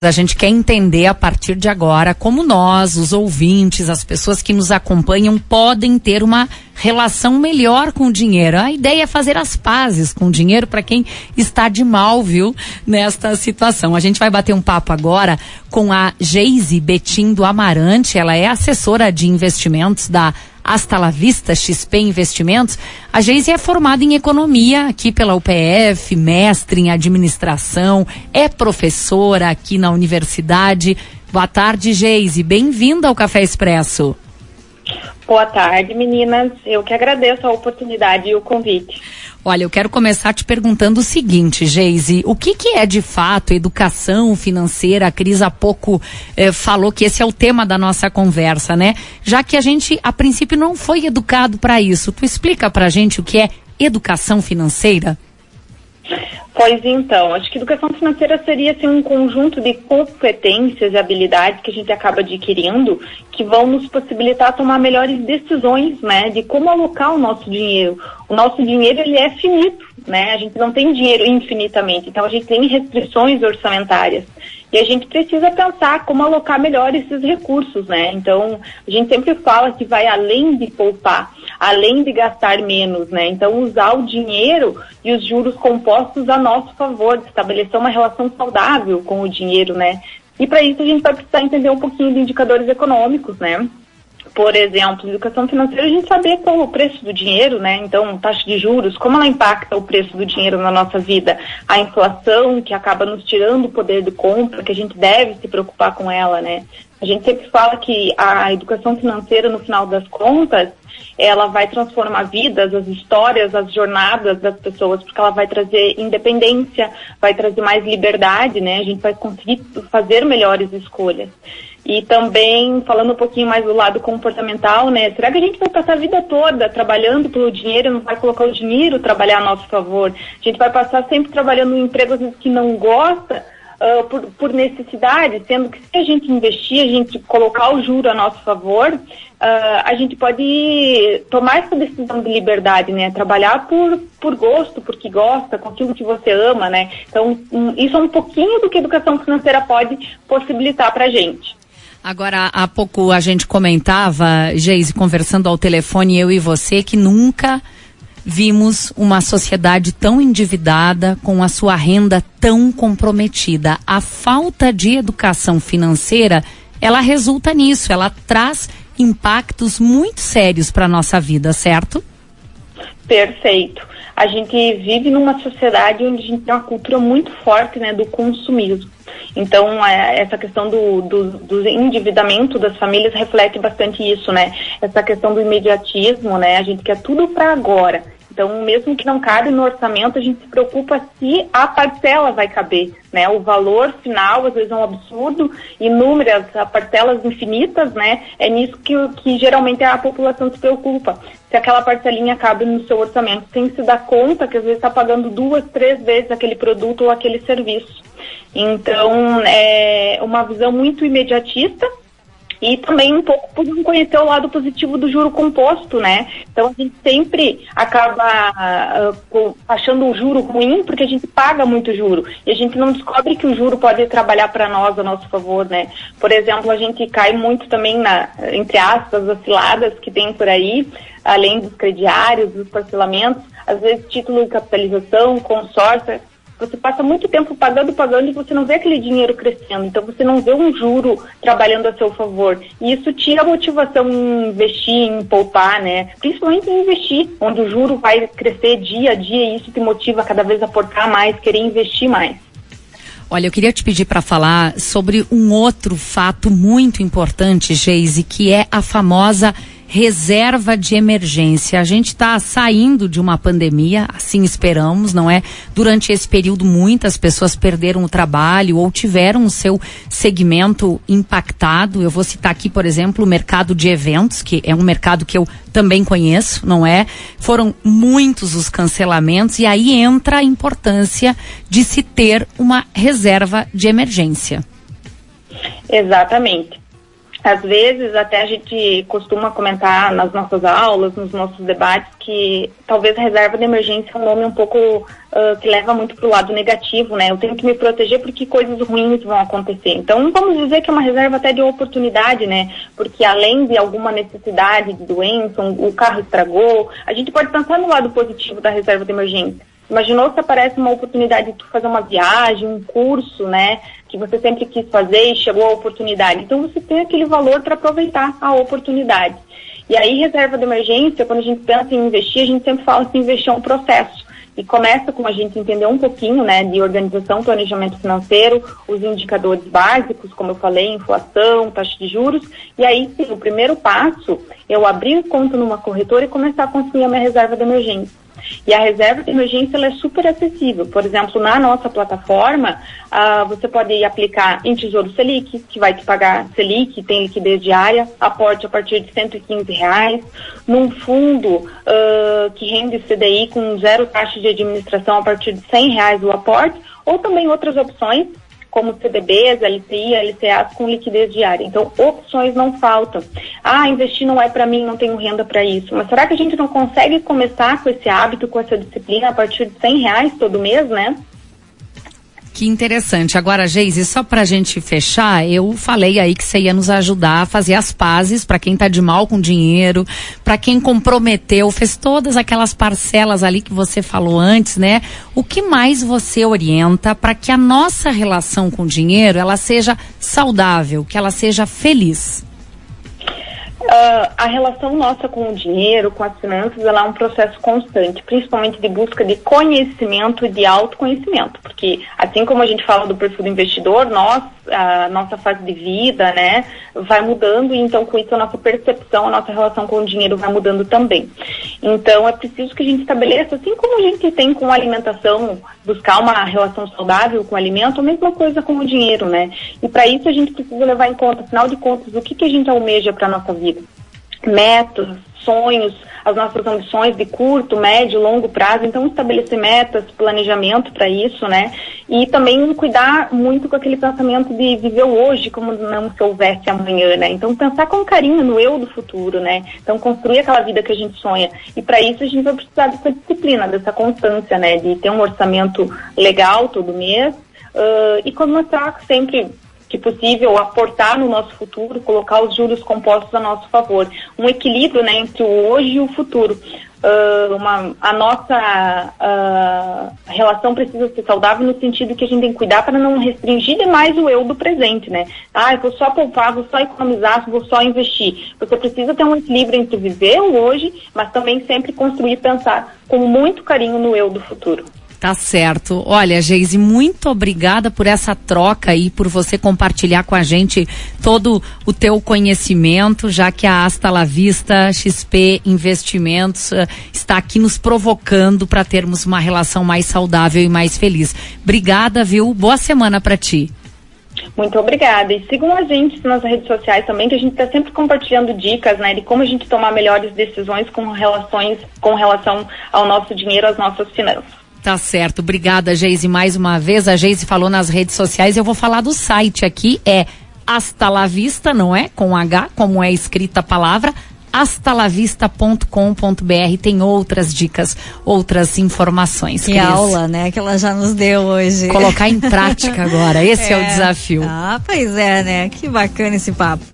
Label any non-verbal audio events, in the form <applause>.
A gente quer entender a partir de agora como nós, os ouvintes, as pessoas que nos acompanham, podem ter uma relação melhor com o dinheiro. A ideia é fazer as pazes com o dinheiro para quem está de mal, viu, nesta situação. A gente vai bater um papo agora com a Geise Betim do Amarante. Ela é assessora de investimentos da Hasta la Vista XP Investimentos. A Geise é formada em economia aqui pela UPF, mestre em administração, é professora aqui na universidade. Boa tarde, Geise. Bem-vinda ao Café Expresso. Boa tarde, meninas. Eu que agradeço a oportunidade e o convite. Olha, eu quero começar te perguntando o seguinte, Geise, o que, que é de fato educação financeira? A Cris há pouco eh, falou que esse é o tema da nossa conversa, né? Já que a gente, a princípio, não foi educado para isso. Tu explica pra gente o que é educação financeira? Pois então, acho que educação financeira seria assim, um conjunto de competências e habilidades que a gente acaba adquirindo que vão nos possibilitar tomar melhores decisões, né, de como alocar o nosso dinheiro. O nosso dinheiro ele é finito, né? A gente não tem dinheiro infinitamente, então a gente tem restrições orçamentárias. E a gente precisa pensar como alocar melhor esses recursos, né? Então, a gente sempre fala que vai além de poupar, além de gastar menos, né? Então, usar o dinheiro e os juros compostos a nosso favor, estabelecer uma relação saudável com o dinheiro, né? E para isso a gente vai precisar entender um pouquinho de indicadores econômicos, né? Por exemplo, educação financeira, a gente saber qual é o preço do dinheiro, né? Então, taxa de juros, como ela impacta o preço do dinheiro na nossa vida? A inflação, que acaba nos tirando o poder de compra, que a gente deve se preocupar com ela, né? A gente sempre fala que a educação financeira, no final das contas, ela vai transformar vidas, as histórias, as jornadas das pessoas, porque ela vai trazer independência, vai trazer mais liberdade, né? A gente vai conseguir fazer melhores escolhas. E também, falando um pouquinho mais do lado comportamental, né? Será que a gente vai passar a vida toda trabalhando pelo dinheiro, não vai colocar o dinheiro trabalhar a nosso favor? A gente vai passar sempre trabalhando em empregos que não gosta, uh, por, por, necessidade, sendo que se a gente investir, a gente colocar o juro a nosso favor, uh, a gente pode tomar essa decisão de liberdade, né? Trabalhar por, por gosto, porque gosta, com aquilo que você ama, né? Então, um, isso é um pouquinho do que a educação financeira pode possibilitar para a gente. Agora, há pouco a gente comentava, Geise, conversando ao telefone, eu e você, que nunca vimos uma sociedade tão endividada, com a sua renda tão comprometida. A falta de educação financeira, ela resulta nisso, ela traz impactos muito sérios para a nossa vida, certo? Perfeito. A gente vive numa sociedade onde a gente tem uma cultura muito forte né, do consumismo. Então, é, essa questão do, do, do, endividamento das famílias reflete bastante isso, né? Essa questão do imediatismo, né? A gente quer tudo para agora. Então, mesmo que não cabe no orçamento, a gente se preocupa se a parcela vai caber, né? O valor final, às vezes, é um absurdo, inúmeras parcelas infinitas, né? É nisso que, que geralmente a população se preocupa. Se aquela parcelinha cabe no seu orçamento, sem se dar conta que às vezes está pagando duas, três vezes aquele produto ou aquele serviço. Então, é uma visão muito imediatista, e também um pouco por não conhecer o lado positivo do juro composto, né? Então a gente sempre acaba uh, achando o juro ruim porque a gente paga muito juro e a gente não descobre que o juro pode trabalhar para nós a nosso favor, né? Por exemplo, a gente cai muito também na, entre aspas, as ciladas que tem por aí, além dos crediários, dos parcelamentos, às vezes título de capitalização, consórcio, você passa muito tempo pagando, pagando e você não vê aquele dinheiro crescendo. Então você não vê um juro trabalhando a seu favor. E isso tira a motivação em investir, em poupar, né? Principalmente em investir, onde o juro vai crescer dia a dia e isso te motiva cada vez a aportar mais, querer investir mais. Olha, eu queria te pedir para falar sobre um outro fato muito importante, Geise, que é a famosa reserva de emergência. A gente está saindo de uma pandemia, assim esperamos, não é? Durante esse período, muitas pessoas perderam o trabalho ou tiveram o seu segmento impactado. Eu vou citar aqui, por exemplo, o mercado de eventos, que é um mercado que eu também conheço, não é? Foram muitos os cancelamentos e aí entra a importância de se ter uma reserva de emergência. Exatamente às vezes até a gente costuma comentar nas nossas aulas, nos nossos debates, que talvez a reserva de emergência é um nome um pouco uh, que leva muito para o lado negativo, né? Eu tenho que me proteger porque coisas ruins vão acontecer. Então vamos dizer que é uma reserva até de oportunidade, né? Porque além de alguma necessidade de doença, um, o carro estragou, a gente pode pensar no lado positivo da reserva de emergência. Imaginou se aparece uma oportunidade de fazer uma viagem, um curso, né? Que você sempre quis fazer e chegou a oportunidade. Então você tem aquele valor para aproveitar a oportunidade. E aí, reserva de emergência, quando a gente pensa em investir, a gente sempre fala que investir é um processo. E começa com a gente entender um pouquinho, né, de organização, planejamento financeiro, os indicadores básicos, como eu falei, inflação, taxa de juros. E aí, sim, o primeiro passo, eu abrir conta numa corretora e começar a construir a minha reserva de emergência. E a reserva de emergência é super acessível. Por exemplo, na nossa plataforma, uh, você pode aplicar em Tesouro Selic, que vai te pagar Selic, tem liquidez diária, aporte a partir de 115 reais, num fundo uh, que rende CDI com zero taxa de administração a partir de 100 reais o aporte, ou também outras opções como CDBs, LCI, LCAs com liquidez diária. Então, opções não faltam. Ah, investir não é para mim, não tenho renda para isso. Mas será que a gente não consegue começar com esse hábito, com essa disciplina a partir de 100 reais todo mês, né? Que interessante. Agora, Geise, só para a gente fechar, eu falei aí que você ia nos ajudar a fazer as pazes para quem está de mal com dinheiro, para quem comprometeu, fez todas aquelas parcelas ali que você falou antes, né? O que mais você orienta para que a nossa relação com o dinheiro ela seja saudável, que ela seja feliz? Uh, a relação nossa com o dinheiro, com as finanças, ela é um processo constante, principalmente de busca de conhecimento e de autoconhecimento, porque assim como a gente fala do perfil do investidor, nós, a nossa fase de vida, né, vai mudando e então com isso a nossa percepção, a nossa relação com o dinheiro vai mudando também. Então é preciso que a gente estabeleça, assim como a gente tem com a alimentação, buscar uma relação saudável com o alimento, a mesma coisa com o dinheiro, né? E para isso a gente precisa levar em conta, afinal de contas, o que, que a gente almeja para nossa vida metas, sonhos, as nossas ambições de curto, médio, longo prazo. Então, estabelecer metas, planejamento para isso, né? E também cuidar muito com aquele pensamento de viver hoje como não se houvesse amanhã, né? Então, pensar com carinho no eu do futuro, né? Então, construir aquela vida que a gente sonha. E para isso, a gente vai precisar dessa disciplina, dessa constância, né? De ter um orçamento legal todo mês uh, e começar sempre que possível aportar no nosso futuro, colocar os juros compostos a nosso favor. Um equilíbrio né, entre o hoje e o futuro. Uh, uma, a nossa uh, relação precisa ser saudável no sentido que a gente tem que cuidar para não restringir demais o eu do presente, né? Ah, eu vou só poupar, vou só economizar, vou só investir. Você precisa ter um equilíbrio entre viver o hoje, mas também sempre construir e pensar com muito carinho no eu do futuro. Tá certo. Olha, Geise, muito obrigada por essa troca aí, por você compartilhar com a gente todo o teu conhecimento, já que a Asta La Vista XP Investimentos uh, está aqui nos provocando para termos uma relação mais saudável e mais feliz. Obrigada, viu? Boa semana para ti. Muito obrigada. E sigam a gente nas redes sociais também, que a gente está sempre compartilhando dicas, né, de como a gente tomar melhores decisões com relações, com relação ao nosso dinheiro, às nossas finanças. Tá certo. Obrigada, Geise, mais uma vez. A Geise falou nas redes sociais. Eu vou falar do site aqui. É Hasta la Vista, não é? Com H, como é escrita a palavra. Astalavista.com.br tem outras dicas, outras informações. Que Cris. aula, né? Que ela já nos deu hoje. Colocar em prática <laughs> agora. Esse é, é o desafio. Ah, pois é, né? Que bacana esse papo.